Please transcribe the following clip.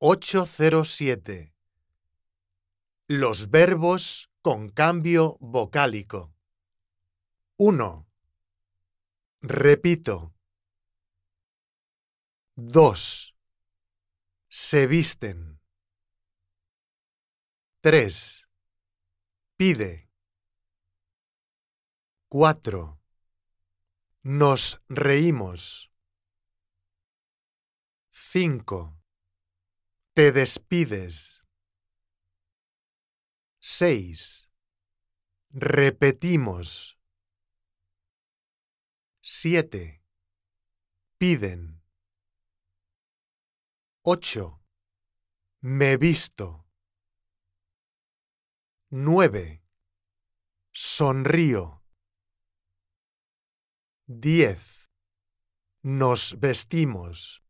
807. Los verbos con cambio vocálico. 1. Repito. 2. Se visten. 3. Pide. 4. Nos reímos. 5. Te despides. 6. Repetimos. 7. Piden. 8. Me visto. 9. Sonrío. 10. Nos vestimos.